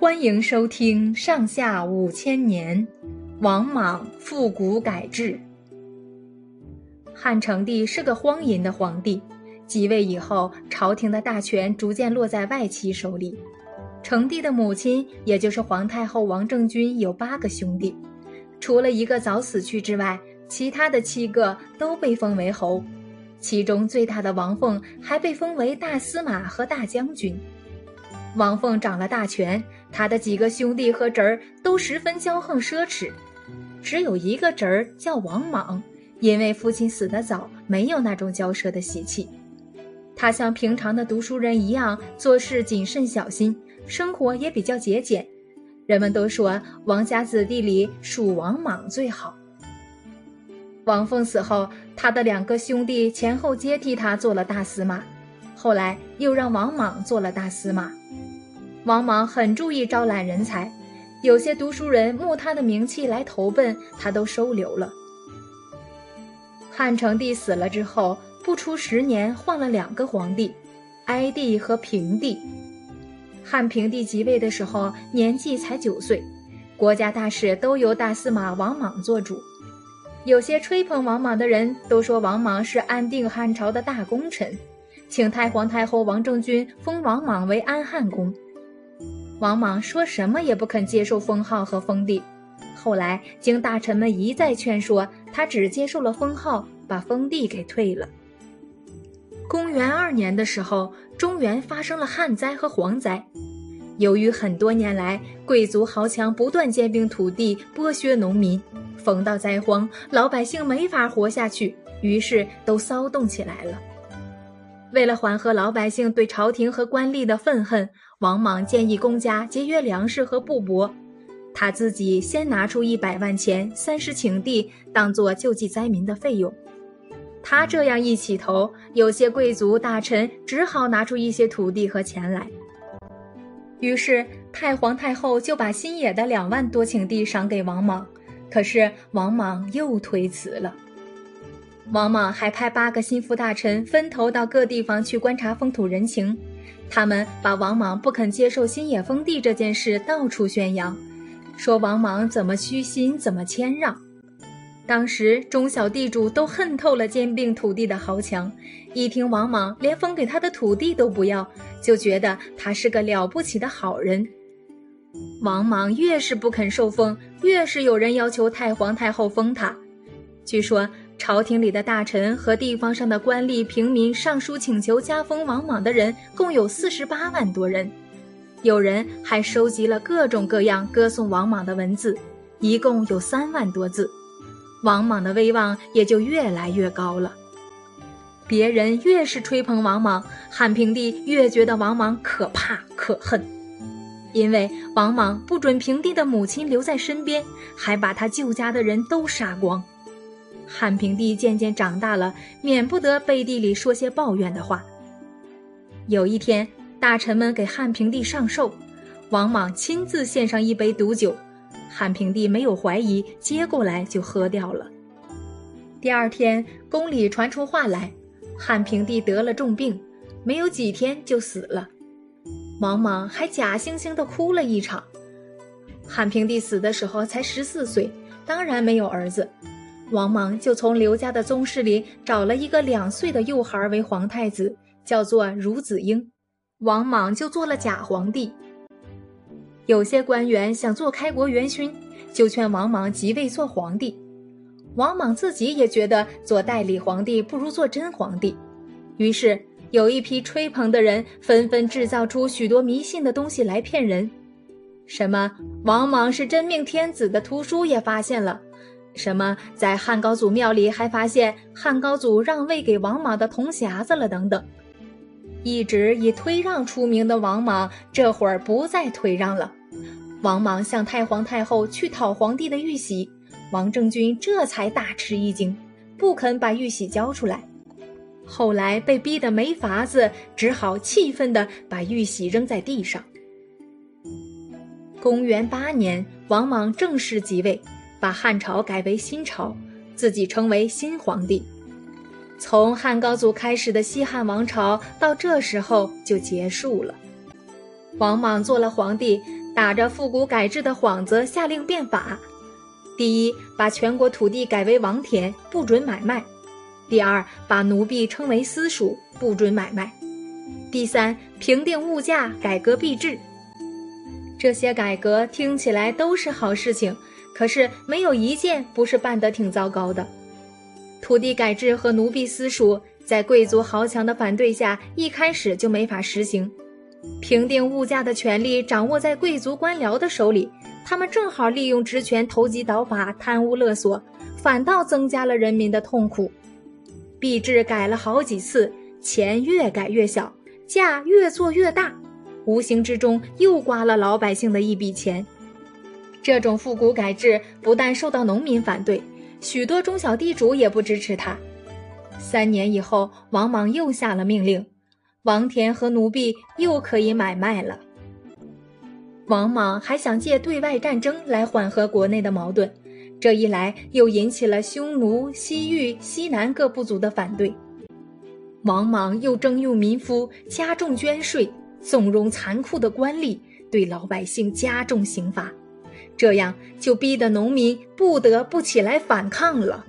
欢迎收听《上下五千年》，王莽复古改制。汉成帝是个荒淫的皇帝，即位以后，朝廷的大权逐渐落在外戚手里。成帝的母亲，也就是皇太后王政君，有八个兄弟，除了一个早死去之外，其他的七个都被封为侯。其中最大的王凤还被封为大司马和大将军。王凤掌了大权，他的几个兄弟和侄儿都十分骄横奢侈，只有一个侄儿叫王莽，因为父亲死得早，没有那种骄奢的习气。他像平常的读书人一样，做事谨慎小心，生活也比较节俭。人们都说王家子弟里属王莽最好。王凤死后，他的两个兄弟前后接替他做了大司马，后来又让王莽做了大司马。王莽很注意招揽人才，有些读书人慕他的名气来投奔，他都收留了。汉成帝死了之后，不出十年，换了两个皇帝，哀帝和平帝。汉平帝即位的时候年纪才九岁，国家大事都由大司马王莽做主。有些吹捧王莽的人都说王莽是安定汉朝的大功臣，请太皇太后王政君封王莽为安汉公。王莽说什么也不肯接受封号和封地，后来经大臣们一再劝说，他只接受了封号，把封地给退了。公元二年的时候，中原发生了旱灾和蝗灾，由于很多年来贵族豪强不断兼并土地，剥削农民，逢到灾荒，老百姓没法活下去，于是都骚动起来了。为了缓和老百姓对朝廷和官吏的愤恨，王莽建议公家节约粮食和布帛，他自己先拿出一百万钱、三十顷地，当做救济灾民的费用。他这样一起头，有些贵族大臣只好拿出一些土地和钱来。于是太皇太后就把新野的两万多顷地赏给王莽，可是王莽又推辞了。王莽还派八个心腹大臣分头到各地方去观察风土人情，他们把王莽不肯接受新野封地这件事到处宣扬，说王莽怎么虚心，怎么谦让。当时中小地主都恨透了兼并土地的豪强，一听王莽连封给他的土地都不要，就觉得他是个了不起的好人。王莽越是不肯受封，越是有人要求太皇太后封他。据说。朝廷里的大臣和地方上的官吏、平民上书请求加封王莽的人共有四十八万多人，有人还收集了各种各样歌颂王莽的文字，一共有三万多字。王莽的威望也就越来越高了。别人越是吹捧王莽，汉平帝越觉得王莽可怕可恨，因为王莽不准平帝的母亲留在身边，还把他旧家的人都杀光。汉平帝渐渐长大了，免不得背地里说些抱怨的话。有一天，大臣们给汉平帝上寿，王莽亲自献上一杯毒酒，汉平帝没有怀疑，接过来就喝掉了。第二天，宫里传出话来，汉平帝得了重病，没有几天就死了。王莽还假惺惺地哭了一场。汉平帝死的时候才十四岁，当然没有儿子。王莽就从刘家的宗室里找了一个两岁的幼孩为皇太子，叫做孺子婴。王莽就做了假皇帝。有些官员想做开国元勋，就劝王莽即位做皇帝。王莽自己也觉得做代理皇帝不如做真皇帝，于是有一批吹捧的人纷纷制造出许多迷信的东西来骗人。什么王莽是真命天子的图书也发现了。什么，在汉高祖庙里还发现汉高祖让位给王莽的铜匣子了等等。一直以推让出名的王莽，这会儿不再推让了。王莽向太皇太后去讨皇帝的玉玺，王政君这才大吃一惊，不肯把玉玺交出来。后来被逼得没法子，只好气愤地把玉玺扔在地上。公元八年，王莽正式即位。把汉朝改为新朝，自己成为新皇帝。从汉高祖开始的西汉王朝到这时候就结束了。王莽做了皇帝，打着复古改制的幌子下令变法：第一，把全国土地改为王田，不准买卖；第二，把奴婢称为私属，不准买卖；第三，平定物价，改革币制。这些改革听起来都是好事情，可是没有一件不是办得挺糟糕的。土地改制和奴婢私属在贵族豪强的反对下，一开始就没法实行。平定物价的权力掌握在贵族官僚的手里，他们正好利用职权投机倒把、贪污勒索，反倒增加了人民的痛苦。币制改了好几次，钱越改越小，价越做越大。无形之中又刮了老百姓的一笔钱。这种复古改制不但受到农民反对，许多中小地主也不支持他。三年以后，王莽又下了命令，王田和奴婢又可以买卖了。王莽还想借对外战争来缓和国内的矛盾，这一来又引起了匈奴、西域、西南各部族的反对。王莽又征用民夫，加重捐税。纵容残酷的官吏对老百姓加重刑罚，这样就逼得农民不得不起来反抗了。